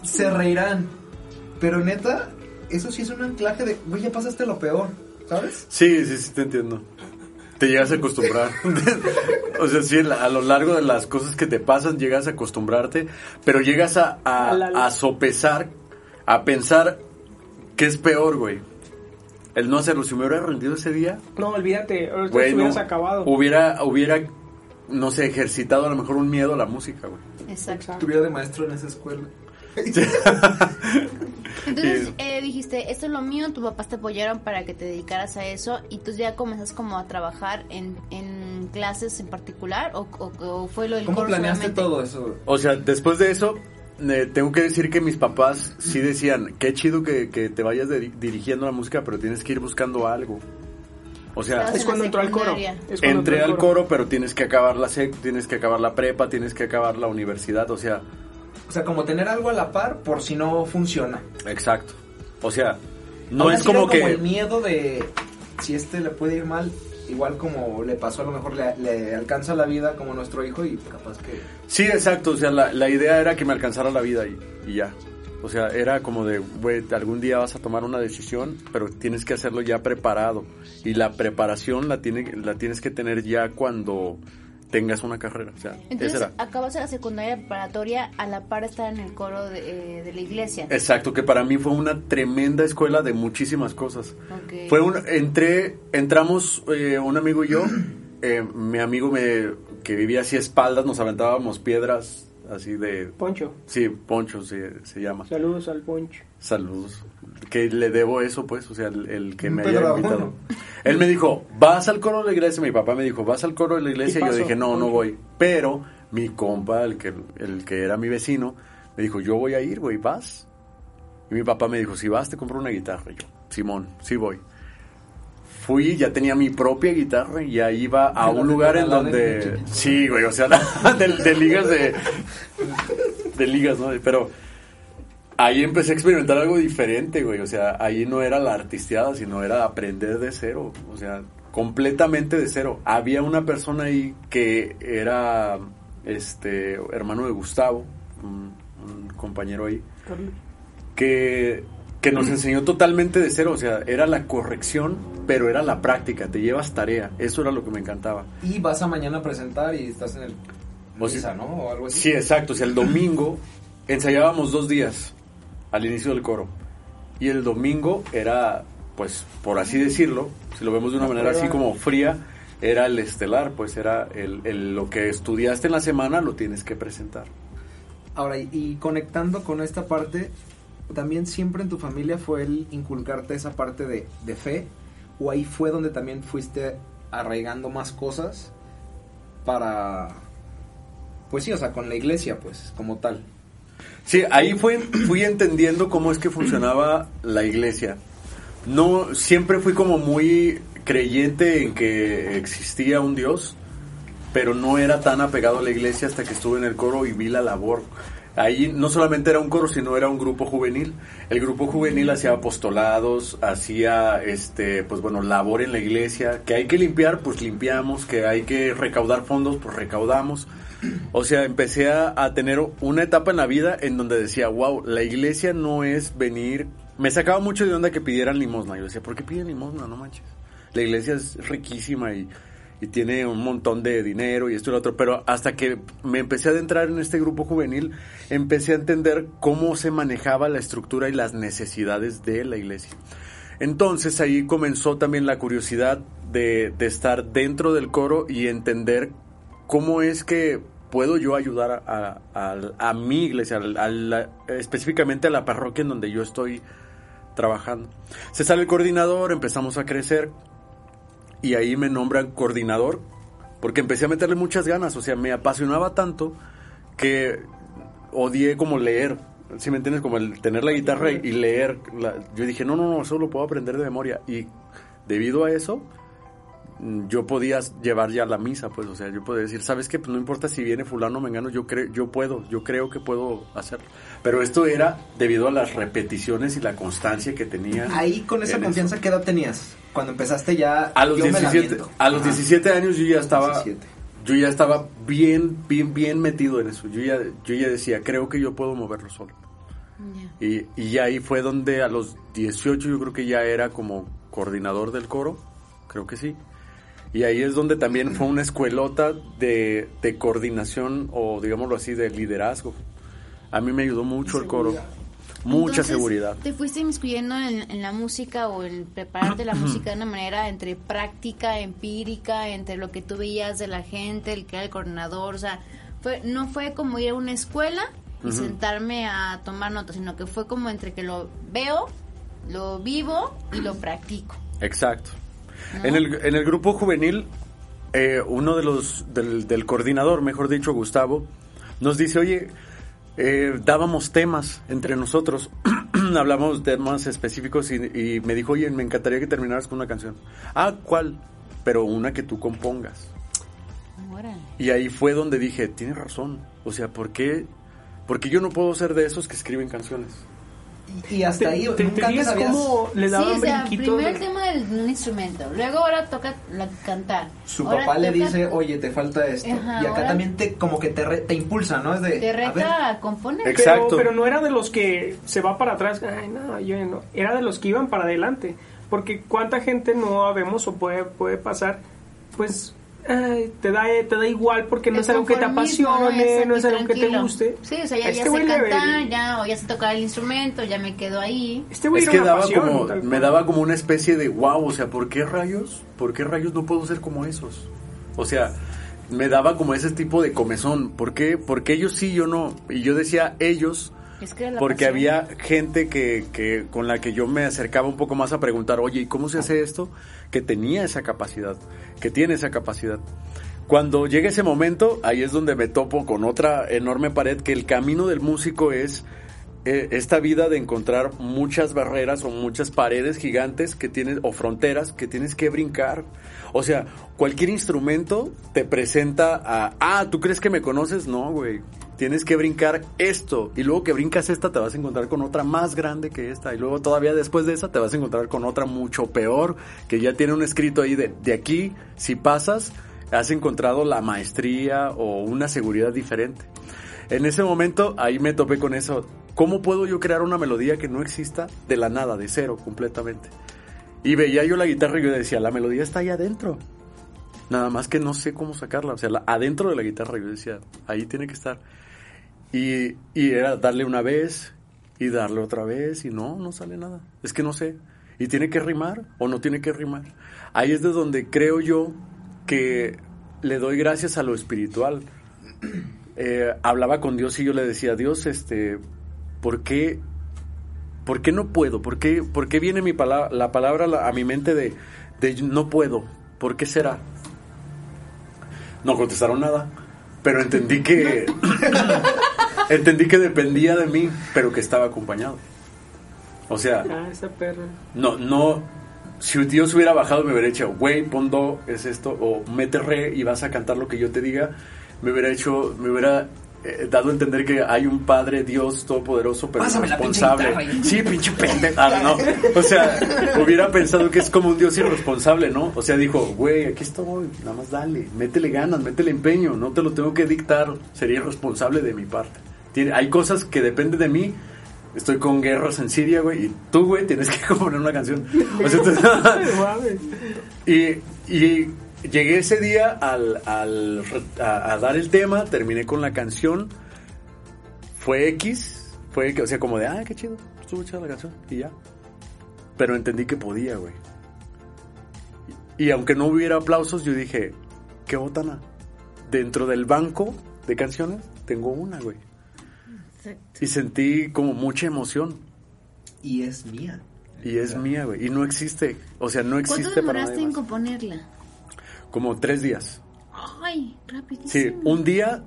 Se reirán. Pero neta, eso sí es un anclaje de, güey, ya pasaste lo peor, ¿sabes? Sí, sí, sí, te entiendo. Te llegas a acostumbrar. [LAUGHS] o sea, sí, a lo largo de las cosas que te pasan, llegas a acostumbrarte, pero llegas a, a, A sopesar, a pensar que es peor, güey. El no hacerlo. Si me hubiera rendido ese día, No, olvídate, ahorita güey, no, acabado. hubiera, hubiera, no sé, ejercitado a lo mejor un miedo a la música, güey. Exacto. Estuviera de maestro en esa escuela. Entonces eh, dijiste, esto es lo mío, tus papás te apoyaron para que te dedicaras a eso y tú ya comenzas como a trabajar en, en clases en particular o, o- o fue lo del ¿Cómo planeaste solamente? todo eso? O sea, después de eso, eh, tengo que decir que mis papás sí decían, qué chido que, que te vayas de- dirigiendo la música, pero tienes que ir buscando algo. O sea, Es cuando entró al coro. entré al coro, pero tienes que acabar la sec, tienes que acabar la prepa, tienes que acabar la universidad, o sea, O sea, como tener algo a la par por si no funciona. exacto. O sea, no es era como que... el miedo de si este le puede ir mal, igual como le pasó, a lo mejor le, le alcanza la vida como nuestro hijo y capaz que... Sí, exacto. O sea, la, la idea era que me alcanzara la vida y, y ya. O sea, era como de, güey, algún día vas a tomar una decisión, pero tienes que hacerlo ya preparado. Y la preparación la, tiene, la tienes que tener ya cuando tengas una carrera. O sea, Entonces, esa era. acabas la secundaria preparatoria a la par estar en el coro de, eh, de la iglesia. Exacto, que para mí fue una tremenda escuela de muchísimas cosas. Ok. Fue un, entré, entramos eh, un amigo y yo, [CLEARS THROAT] eh, mi amigo me, que vivía así a espaldas, nos aventábamos piedras así de... Poncho, Sí, Poncho se, se llama. saludos al Poncho. Saludos. Que le debo eso, pues, o sea, el, el que me haya invitado. Él me dijo, ¿vas al coro de la iglesia? Mi papá me dijo, ¿vas al coro de la iglesia? ¿Qué Y yo dije, no, no voy. Pero mi compa, el que, el que era mi vecino, me dijo, yo voy a ir, güey, ¿vas? Y mi papá me dijo, si vas, te compro una guitarra. Y yo, Simón, sí voy. Fui, ya tenía mi propia guitarra y ya iba a un lugar en donde... Sí, güey, o sea, [LAUGHS] de, de ligas de... De ligas, ¿no? Pero ahí empecé a experimentar algo diferente, güey. O sea, ahí no era la artisteada, sino era aprender de cero. O sea, completamente de cero. Había una persona ahí que era este hermano de Gustavo, un, un compañero ahí, Carlos. que, que nos enseñó totalmente de cero. O sea, era la corrección, pero era la práctica. Te llevas tarea. Eso era lo que me encantaba. Y vas a mañana a presentar y estás en el... O sea, ¿no? O algo así. Sí, exacto. O sea, el domingo ensayábamos dos días al inicio del coro. Y el domingo era, pues, por así decirlo, si lo vemos de una manera así como fría, era el estelar, pues era el, el- lo que estudiaste en la semana lo tienes que presentar. Ahora, y conectando con esta parte, también siempre en tu familia fue el inculcarte esa parte de, de fe, o ahí fue donde también fuiste arraigando más cosas para, pues sí, o sea, con la iglesia, pues, como tal. Sí, ahí fue, fui entendiendo cómo es que funcionaba la iglesia. No, siempre fui como muy creyente en que existía un Dios, pero no era tan apegado a la iglesia hasta que estuve en el coro y vi la labor. Ahí no solamente era un coro, sino era un grupo juvenil. El grupo juvenil hacía apostolados, hacía, este, pues bueno, labor en la iglesia. Que hay que limpiar, pues limpiamos. Que hay que recaudar fondos, pues recaudamos. O sea, empecé a, tener una etapa en la vida en donde decía, wow, la iglesia no es venir... Me sacaba mucho de onda que pidieran limosna. Yo decía, ¿por qué piden limosna? No manches. La iglesia es riquísima y, y tiene un montón de dinero y esto y lo otro. Pero hasta que me empecé a adentrar en este grupo juvenil, empecé a entender cómo se manejaba la estructura y las necesidades de la iglesia. Entonces ahí comenzó también la curiosidad de, estar dentro del coro y entender cómo es que puedo yo ayudar a mi iglesia, a la- específicamente a la parroquia en donde yo estoy trabajando. Se sale el coordinador, empezamos a crecer y ahí me nombran coordinador porque empecé a meterle muchas ganas, o sea, me apasionaba tanto que odié como leer. Si me entiendes? Como el tener la guitarra y leer. yo dije, no, no, no, eso lo puedo aprender de memoria. Y debido a eso, yo podía llevar ya la misa, pues, o sea, yo podía decir, ¿sabes qué? Pues no importa si viene fulano o mengano, yo, creo yo puedo, yo creo que puedo hacerlo. Pero esto era debido a las repeticiones y la constancia que tenía. Ahí con esa confianza, eso. ¿qué edad tenías? Cuando empezaste ya... A los, yo me la 17, aviento. a los Ajá. 17 años yo ya estaba 17. yo ya estaba bien bien bien metido en eso. Yo ya yo ya decía, creo que yo puedo moverlo solo. Y, y ahí fue donde a los 18 yo creo que ya era como coordinador del coro, creo que sí. Y ahí es donde también fue una escuelota de, de coordinación o digámoslo así, de liderazgo. A mí me ayudó mucho el coro. Mucha Entonces, seguridad. ¿Te fuiste inmiscuyendo en, en la música o en prepararte la música de una manera entre práctica, empírica, entre lo que tú veías de la gente, el que era el coordinador? O sea, fue, no fue como ir a una escuela y Ujú. sentarme a tomar notas, sino que fue como entre que lo veo, lo vivo y lo practico. Exacto. En el, en el grupo juvenil, eh, uno de los, del, del coordinador, mejor dicho, Gustavo, nos dice, oye, eh, dábamos temas entre nosotros, [CLEARS THROAT] hablamos de temas específicos y, y me dijo, oye, me encantaría que terminaras con una canción. Ah, ¿cuál? Pero una que tú compongas. Órale. Y ahí fue donde dije, tienes razón. O sea, ¿por qué? Porque yo no puedo ser de esos que escriben canciones. Y, hasta ahí, ¿Te, te, nunca te habías... cómo le Sí, daban o sea, primero el tema del un instrumento, luego ahora toca la- cantar. Su Ahora papá le toca- dice, oye, te falta esto. Ajá, y acá ahora- también te, como que te, re- te impulsa, ¿no? Es de, Te a ver, reta a componer. Pero, Exacto. pero no era de los que se va para atrás, ay, no, yo no. Era de los que iban para adelante. Porque cuánta gente no habemos o puede, puede pasar, pues ay, te, da, te da igual porque no es algo que te apasione, no es algo que te guste. Sí, o sea, ya, A ya este sé cantar, ya, o ya sé tocar el instrumento, ya me quedo ahí. Este güey Es que daba pasión, como, me daba como una especie de wow, o sea, ¿por qué rayos? ¿Por qué rayos no puedo ser como esos? O sea, me daba como ese tipo de comezón. ¿Por qué? Porque ellos sí, yo no. Y yo decía ellos Es que porque pasión. había gente que, que con la que yo me acercaba un poco más a preguntar, oye, ¿y cómo se hace esto? Que tenía esa capacidad, que tiene esa capacidad. Cuando llega ese momento, ahí es donde me topo con otra enorme pared, que el camino del músico es eh, esta vida de encontrar muchas barreras o muchas paredes gigantes que tienes, o fronteras que tienes que brincar. O sea, cualquier instrumento te presenta a, ah, ¿tú crees que me conoces? No, güey. Tienes que brincar esto. Y luego que brincas esta, te vas a encontrar con otra más grande que esta. Y luego todavía después de esa, te vas a encontrar con otra mucho peor, que ya tiene un escrito ahí de, de aquí, si pasas, has encontrado la maestría o una seguridad diferente. En ese momento, ahí me topé con eso. ¿Cómo puedo yo crear una melodía que no exista de la nada, de cero, completamente? Y veía yo la guitarra y yo decía, la melodía está ahí adentro. Nada más que no sé cómo sacarla. O sea, adentro de la guitarra yo decía, ahí tiene que estar. Y, y era darle una vez y darle otra vez y no, no sale nada. Es que no sé. Y tiene que rimar o no tiene que rimar. Ahí es de donde creo yo que le doy gracias a lo espiritual. [CLEARS THROAT] Eh, hablaba con Dios y yo le decía, Dios, este, ¿por qué, por qué no puedo? ¿Por qué, por qué viene mi palabra, la palabra a mi mente de, de no puedo? ¿Por qué será? No contestaron nada, pero entendí que [LAUGHS] [LAUGHS] entendí que dependía de mí, pero que estaba acompañado. O sea, Ah, esa perra. no, no. Si Dios hubiera bajado, me hubiera dicho, güey, pon do, es esto, o mete re y vas a cantar lo que yo te diga. Me hubiera hecho, me hubiera eh, dado a entender que hay un Padre, Dios todopoderoso, pero Pásame la pinche responsable. Sí, pinche pendejo. Ah, no. O sea, hubiera pensado que es como un Dios irresponsable, ¿no? O sea, dijo, güey, aquí estoy, nada más dale, métele ganas, métele empeño, no te lo tengo que dictar, sería irresponsable de mi parte. Tiene, hay cosas que dependen de mí. Estoy con guerras en Siria, güey, y tú, güey, tienes que [LAUGHS] componer una canción. O sea, [LAUGHS] [LAUGHS] y, y llegué ese día al, al a, a dar el tema, terminé con la canción. Fue X, fue que, o sea, como de, ah, qué chido, estuvo chida la canción, y ya. Pero entendí que podía, güey. Y, y aunque no hubiera aplausos, yo dije, qué botana. Dentro del banco de canciones, tengo una, güey. Exacto. Y sentí como mucha emoción. Y es mía. Y es mía, güey. Y no existe. O sea, no ¿Cuánto existe para demoraste nadie en componerla? Como tres días. Ay, rapidísimo. Sí, un día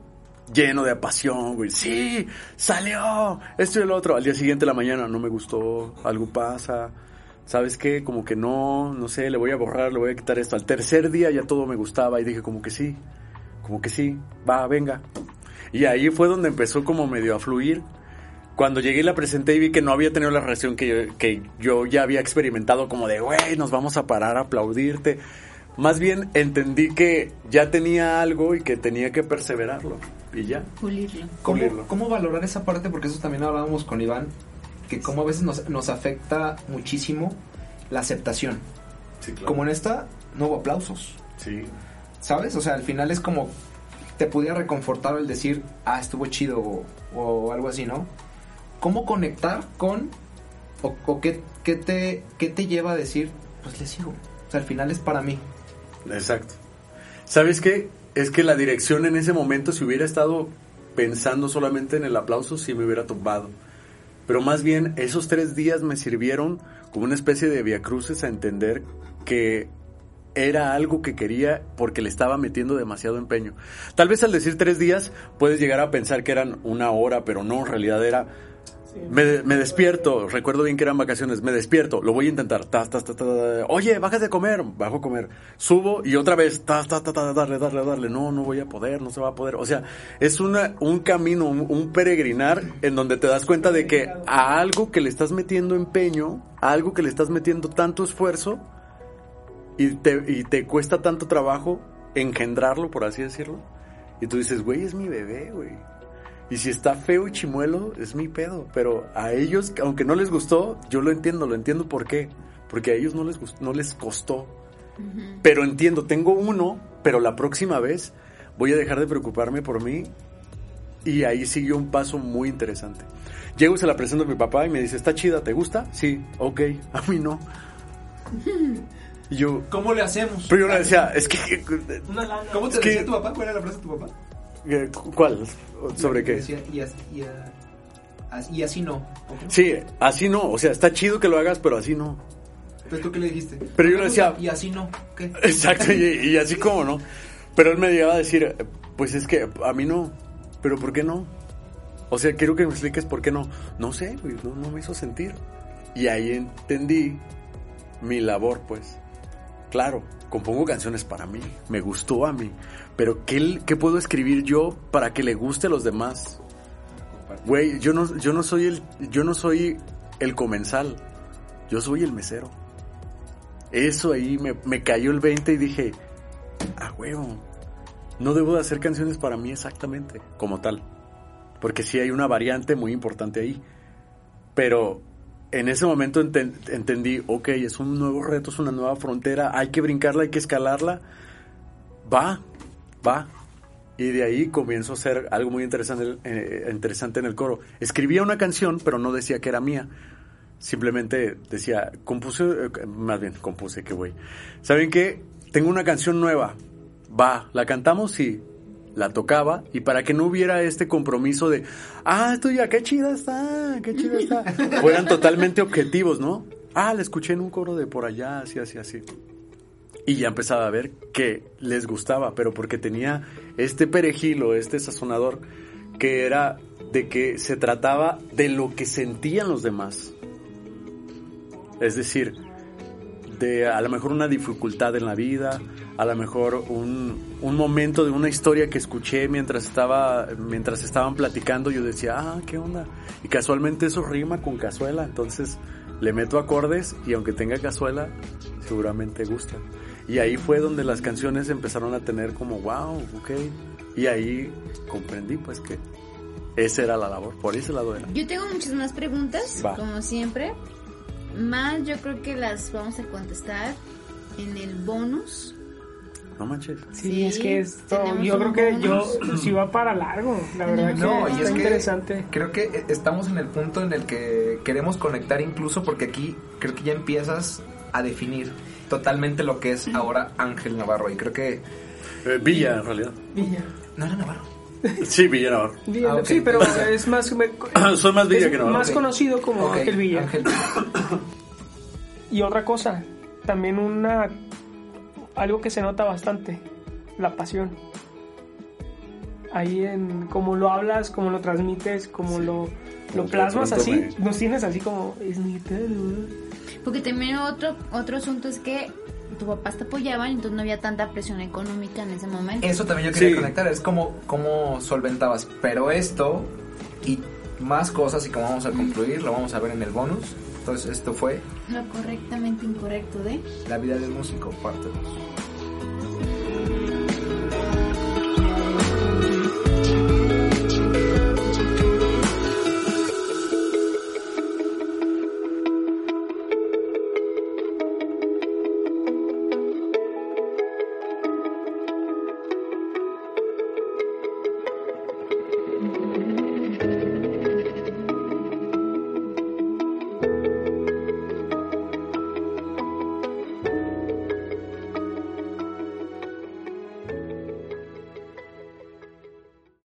lleno de pasión, güey. Sí, salió. Esto y el otro. Al día siguiente de la mañana no me gustó. Algo pasa. ¿Sabes qué? Como que no, no sé, le voy a borrar, le voy a quitar esto. Al tercer día ya todo me gustaba y dije como que sí, como que sí, va, venga. Y ahí fue donde empezó como medio a fluir. Cuando llegué y la presenté y vi que no había tenido la reacción que yo, que yo ya había experimentado como de, güey, nos vamos a parar a aplaudirte. Más bien entendí que ya tenía algo y que tenía que perseverarlo. Y ya. Pulirlo. ¿Cómo, Pulirlo. ¿Cómo valorar esa parte? Porque eso también hablábamos con Iván, que como a veces nos, nos afecta muchísimo la aceptación. Sí, claro. Como en esta, no hubo aplausos, Sí. ¿sabes? O sea, al final es como te pudiera reconfortar el decir, ah, estuvo chido o, o algo así, ¿no? ¿Cómo conectar con, o, qué, qué te, qué te lleva a decir, pues le sigo? O sea, al final es para mí. Exacto. ¿Sabes qué? Es que la dirección en ese momento, si hubiera estado pensando solamente en el aplauso, sí me hubiera tumbado. Pero más bien, esos tres días me sirvieron como una especie de viacruces a entender que era algo que quería porque le estaba metiendo demasiado empeño. Tal vez al decir tres días puedes llegar a pensar que eran una hora, pero no, en realidad era Me, me despierto, recuerdo bien que eran vacaciones, me despierto, lo voy a intentar, ta, ta, ta, ta, ta, oye, bájate a comer, bajo a comer, subo y otra vez, ta, ta, ta, ta, darle, darle, darle, no, no voy a poder, no se va a poder, o sea, es una, un camino, un, un peregrinar en donde te das cuenta de que a algo que le estás metiendo empeño, a algo que le estás metiendo tanto esfuerzo y te, y te cuesta tanto trabajo engendrarlo, por así decirlo, y tú dices, güey, es mi bebé, güey. Y si está feo y chimuelo, es mi pedo. Pero a ellos, aunque no les gustó, yo lo entiendo, lo entiendo por qué. Porque a ellos no les, gustó, no les costó. Pero entiendo, tengo uno, pero la próxima vez voy a dejar de preocuparme por mí. Y ahí siguió un paso muy interesante. Llego y se la presento a mi papá y me dice, ¿está chida? ¿Te gusta? Sí, ok, [LAUGHS] a mí no. [LAUGHS] Y yo, ¿Cómo le hacemos? pero yo le decía, es que... ¿Cómo te Es que- decía tu papá? ¿Cuál era la frase de tu papá? ¿Cuál? ¿Sobre qué? Decía, y, así no. Sí, así no. O sea, está chido que lo hagas, pero así no. Entonces, ¿tú qué le dijiste? Pero yo ¿No le gusta? decía- Y así no. ¿Qué? [LAUGHS] Exacto, y, y así como, ¿no? Pero él me llegaba a decir, pues es que a mí no. ¿Pero por qué no? O sea, quiero que me expliques por qué no. No sé, güey, no, no me hizo sentir. Y ahí entendí mi labor, pues. Claro, compongo canciones para mí, me gustó a mí. Pero ¿qué, qué puedo escribir yo para que le guste a los demás? Güey, yo no, yo no soy el, yo no soy el comensal, yo soy el mesero. Eso ahí me, me cayó el 20 y dije, ah, huevo, no debo de hacer canciones para mí exactamente, como tal. Porque sí hay una variante muy importante ahí. Pero en ese momento enten- entendí, ok, es un nuevo reto, es una nueva frontera, hay que brincarla, hay que escalarla. Va, va. Y de ahí comienzo a hacer algo muy interesante, eh, interesante en el coro. Escribía una canción, pero no decía que era mía. Simplemente decía, compuse, eh, más bien, compuse, qué güey. ¿Saben qué? Tengo una canción nueva. Va, ¿la cantamos? Sí. La tocaba y para que no hubiera este compromiso de, ah, esto ya, qué chida está, qué chida está. [LAUGHS] Fueran totalmente objetivos, ¿no? Ah, la escuché en un coro de por allá, así, así, así. Y ya empezaba a ver que les gustaba, pero porque tenía este perejil o este sazonador que era de que se trataba de lo que sentían los demás. Es decir, de a lo mejor una dificultad en la vida, a lo mejor un, un momento de una historia que escuché mientras estaba mientras estaban platicando, yo decía, ah, ¿qué onda? Y casualmente eso rima con cazuela, entonces le meto acordes y aunque tenga cazuela, seguramente gusta. Y ahí fue donde las canciones empezaron a tener como, wow, ok. Y ahí comprendí pues que esa era la labor, por ese lado era. Yo tengo muchas más preguntas, Va. como siempre. Más yo creo que las vamos a contestar en el bonus. No manches. Sí, Sí, es que esto, yo creo que yo sí va para largo, la verdad que No, y está es que interesante. creo que estamos en el punto en el que queremos conectar incluso porque aquí creo que ya empiezas a definir totalmente lo que es ahora Ángel Navarro y creo que Eh, Villa, en realidad. Villa. no era Navarro. Sí, Villa Navarro. Villa, Ah. Sí, pero [LAUGHS] es más me- [COUGHS] Soy más Villa es que Navarro. más conocido como Ángel Villa. Ángel [COUGHS] Y otra cosa, también una algo que se nota bastante, la pasión. Ahí en cómo lo hablas, cómo lo transmites, cómo lo, lo Como que plasmas así, me- nos tienes así como. Porque también otro, otro asunto es que tu papás te apoyaban, entonces no había tanta presión económica en ese momento. Eso también yo quería Sí. conectar, es como cómo solventabas, pero esto y más cosas y como vamos a concluir, lo vamos a ver en el bonus. Entonces esto fue Lo correctamente incorrecto de... La vida del músico, parte 2.